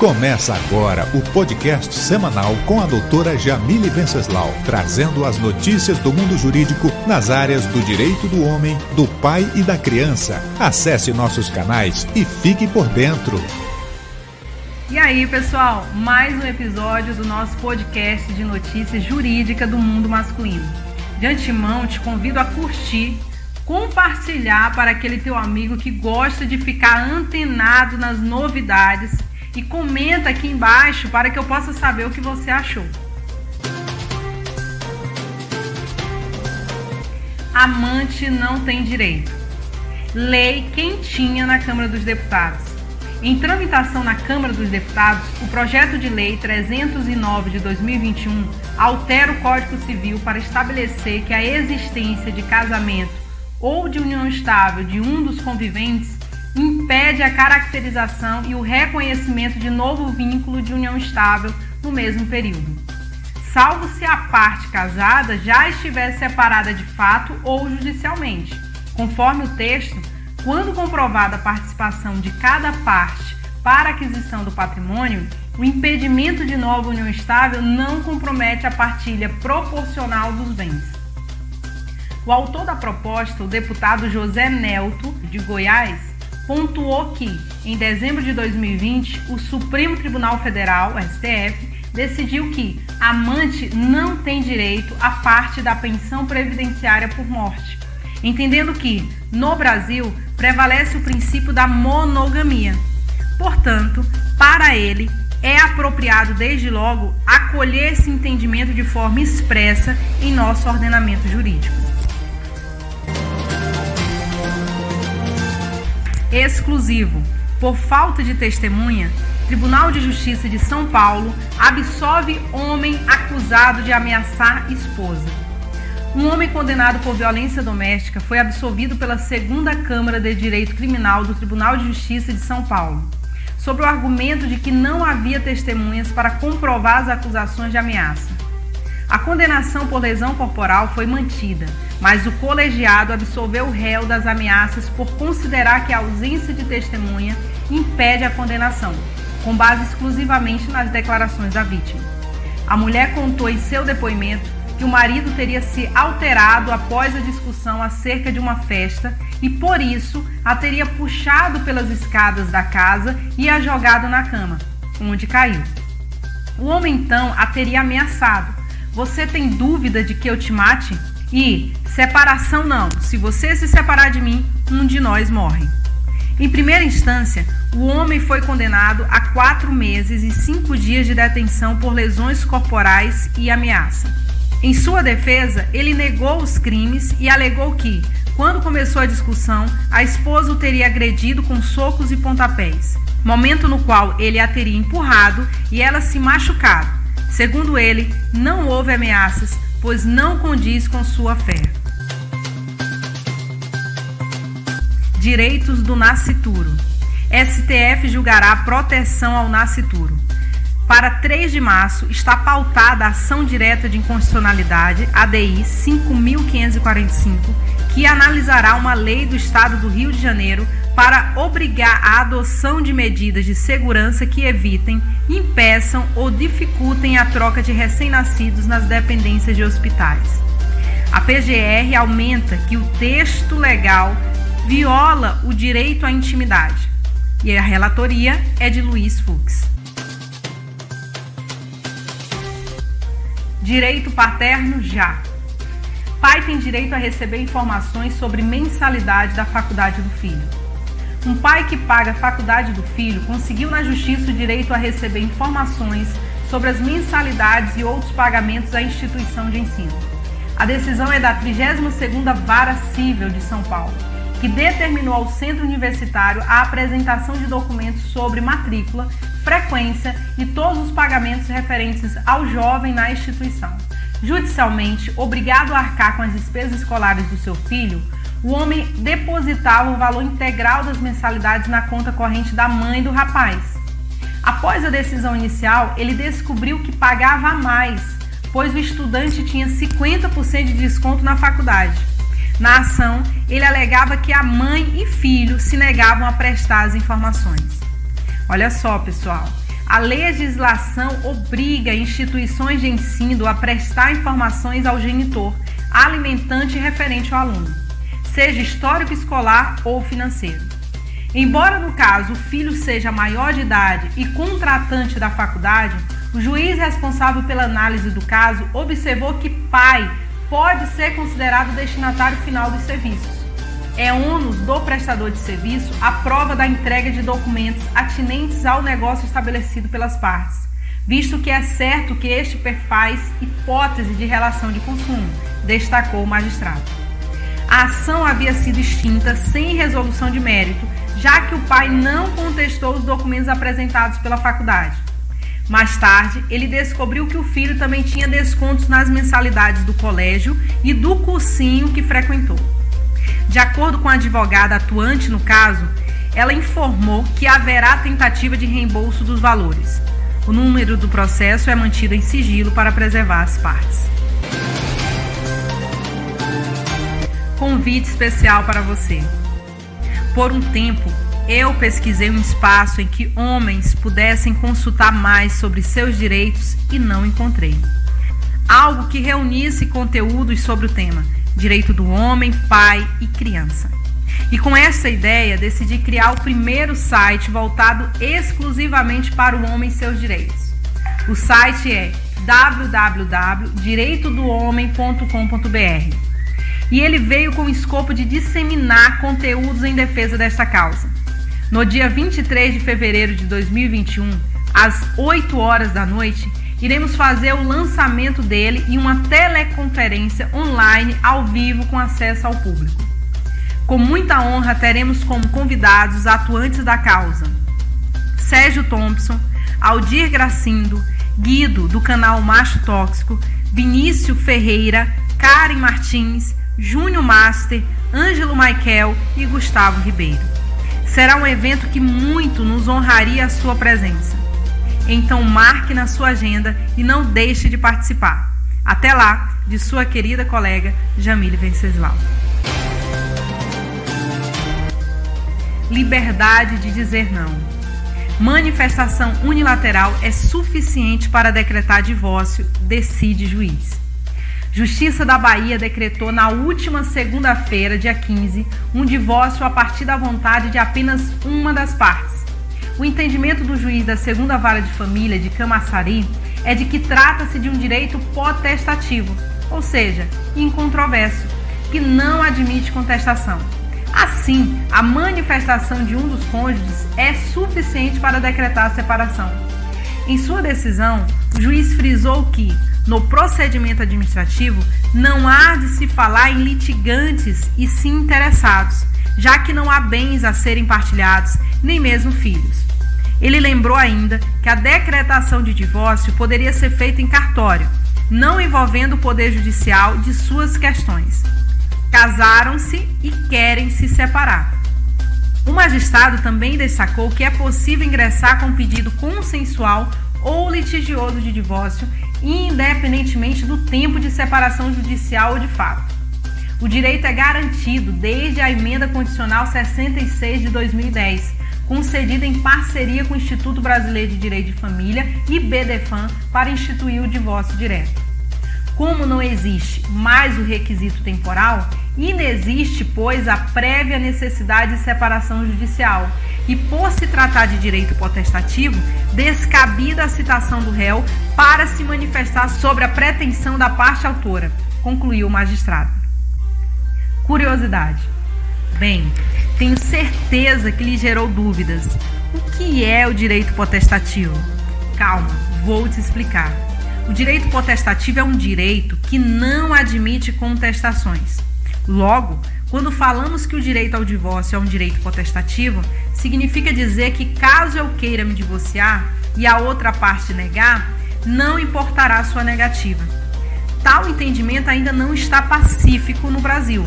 Começa agora o podcast semanal com a doutora Jamile Venceslau, trazendo as notícias do mundo jurídico nas áreas do direito do homem, do pai e da criança. Acesse nossos canais e fique por dentro. E aí, pessoal, mais um episódio do nosso podcast de notícias jurídica do mundo masculino. De antemão, te convido a curtir, compartilhar para aquele teu amigo que gosta de ficar antenado nas novidades e comenta aqui embaixo para que eu possa saber o que você achou. Amante não tem direito. Lei quentinha na Câmara dos Deputados. Em tramitação na Câmara dos Deputados, o projeto de lei 309 de 2021 altera o Código Civil para estabelecer que a existência de casamento ou de união estável de um dos conviventes impede a caracterização e o reconhecimento de novo vínculo de união estável no mesmo período, salvo se a parte casada já estiver separada de fato ou judicialmente. Conforme o texto, quando comprovada a participação de cada parte para aquisição do patrimônio, o impedimento de nova união estável não compromete a partilha proporcional dos bens. O autor da proposta, o deputado José Nelto, de Goiás, pontuou que, em dezembro de 2020, o Supremo Tribunal Federal, STF, decidiu que amante não tem direito à parte da pensão previdenciária por morte, entendendo que, no Brasil, prevalece o princípio da monogamia. Portanto, para ele, é apropriado desde logo acolher esse entendimento de forma expressa em nosso ordenamento jurídico. Exclusivo. Por falta de testemunha, Tribunal de Justiça de São Paulo absolve homem acusado de ameaçar esposa. Um homem condenado por violência doméstica foi absolvido pela Segunda Câmara de Direito Criminal do Tribunal de Justiça de São Paulo, sob o argumento de que não havia testemunhas para comprovar as acusações de ameaça. A condenação por lesão corporal foi mantida, mas o colegiado absolveu o réu das ameaças por considerar que a ausência de testemunha impede a condenação, com base exclusivamente nas declarações da vítima. A mulher contou em seu depoimento que o marido teria se alterado após a discussão acerca de uma festa e por isso a teria puxado pelas escadas da casa e a jogado na cama, onde caiu. O homem então a teria ameaçado, você tem dúvida de que eu te mate? E separação não. Se você se separar de mim, um de nós morre. Em primeira instância, o homem foi condenado a quatro meses e cinco dias de detenção por lesões corporais e ameaça. Em sua defesa, ele negou os crimes e alegou que, quando começou a discussão, a esposa o teria agredido com socos e pontapés, momento no qual ele a teria empurrado e ela se machucado Segundo ele, não houve ameaças, pois não condiz com sua fé. Direitos do nascituro. STF julgará proteção ao nascituro. Para 3 de março está pautada a ação direta de inconstitucionalidade, ADI 5545, que analisará uma lei do Estado do Rio de Janeiro para obrigar a adoção de medidas de segurança que evitem, impeçam ou dificultem a troca de recém-nascidos nas dependências de hospitais. A PGR aumenta que o texto legal viola o direito à intimidade. E a relatoria é de Luiz Fux. Direito paterno já. Pai tem direito a receber informações sobre mensalidade da faculdade do filho. Um pai que paga a faculdade do filho conseguiu na justiça o direito a receber informações sobre as mensalidades e outros pagamentos à instituição de ensino. A decisão é da 32ª Vara Civil de São Paulo, que determinou ao centro universitário a apresentação de documentos sobre matrícula, frequência e todos os pagamentos referentes ao jovem na instituição. Judicialmente, obrigado a arcar com as despesas escolares do seu filho, o homem depositava o valor integral das mensalidades na conta corrente da mãe do rapaz. Após a decisão inicial, ele descobriu que pagava mais, pois o estudante tinha 50% de desconto na faculdade. Na ação, ele alegava que a mãe e filho se negavam a prestar as informações. Olha só, pessoal, A legislação obriga instituições de ensino a prestar informações ao genitor, alimentante referente ao aluno, seja histórico escolar ou financeiro. Embora no caso o filho seja maior de idade e contratante da faculdade, o juiz responsável pela análise do caso observou que pai pode ser considerado destinatário final dos serviços. É ônus do prestador de serviço a prova da entrega de documentos atinentes ao negócio estabelecido pelas partes, visto que é certo que este perfaz hipótese de relação de consumo, destacou o magistrado. A ação havia sido extinta sem resolução de mérito, já que o pai não contestou os documentos apresentados pela faculdade. Mais tarde, ele descobriu que o filho também tinha descontos nas mensalidades do colégio e do cursinho que frequentou. De acordo com a advogada atuante no caso, ela informou que haverá tentativa de reembolso dos valores. O número do processo é mantido em sigilo para preservar as partes. Convite especial para você. Por um tempo, eu pesquisei um espaço em que homens pudessem consultar mais sobre seus direitos e não encontrei. Algo que reunisse conteúdos sobre o tema direito do homem, pai e criança. E com essa ideia, decidi criar o primeiro site voltado exclusivamente para o homem e seus direitos. O site é www.direitodohomem.com.br e ele veio com o escopo de disseminar conteúdos em defesa desta causa. No dia 23 de fevereiro de 2021, às 8 horas da noite, iremos fazer o lançamento dele em uma teleconferência online ao vivo com acesso ao público. Com muita honra, teremos como convidados atuantes da causa Sérgio Thompson, Aldir Gracindo, Guido, do canal Macho Tóxico, Vinícius Ferreira, Karen Martins, Júnior Master, Ângelo Maikel e Gustavo Ribeiro. Será um evento que muito nos honraria a sua presença. Então marque na sua agenda e não deixe de participar. Até lá, de sua querida colega Jamile Venceslau. Liberdade de dizer não. Manifestação unilateral é suficiente para decretar divórcio, decide juiz. Justiça da Bahia decretou na última segunda-feira, dia 15, um divórcio a partir da vontade de apenas uma das partes. O entendimento do juiz da segunda vara de família de Camaçari é de que trata-se de um direito potestativo, ou seja, incontroverso, que não admite contestação. Assim, a manifestação de um dos cônjuges é suficiente para decretar a separação. Em sua decisão, o juiz frisou que no procedimento administrativo, não há de se falar em litigantes e sim interessados, já que não há bens a serem partilhados, nem mesmo filhos. Ele lembrou ainda que a decretação de divórcio poderia ser feita em cartório, não envolvendo o Poder Judicial de suas questões. Casaram-se e querem se separar. O magistrado também destacou que é possível ingressar com pedido consensual ou litigioso de divórcio independentemente do tempo de separação judicial ou de fato. O direito é garantido desde a emenda condicional 66 de 2010, concedida em parceria com o Instituto Brasileiro de Direito de Família e BDFAM para instituir o divórcio direto. Como não existe mais o requisito temporal, inexiste, pois, a prévia necessidade de separação judicial e, por se tratar de direito potestativo, descabida a citação do réu para se manifestar sobre a pretensão da parte autora, concluiu o magistrado. Curiosidade. Bem, tenho certeza que lhe gerou dúvidas. O que é o direito potestativo? Calma, vou te explicar. O direito potestativo é um direito que não admite contestações. Logo, quando falamos que o direito ao divórcio é um direito potestativo, significa dizer que caso eu queira me divorciar e a outra parte negar, não importará sua negativa. Tal entendimento ainda não está pacífico no Brasil,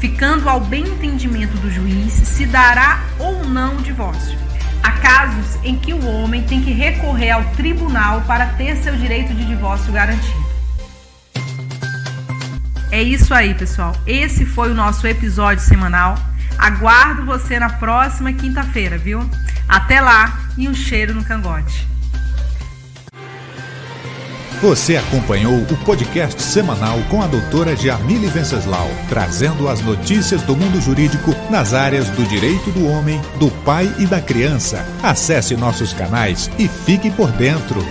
ficando ao bem entendimento do juiz se dará ou não o divórcio. Casos em que o homem tem que recorrer ao tribunal para ter seu direito de divórcio garantido. É isso aí, pessoal. Esse foi o nosso episódio semanal. Aguardo você na próxima quinta-feira, viu? Até lá e um cheiro no cangote. Você acompanhou o podcast semanal com a doutora Jamile Venceslau, trazendo as notícias do mundo jurídico nas áreas do direito do homem, do pai e da criança. Acesse nossos canais e fique por dentro.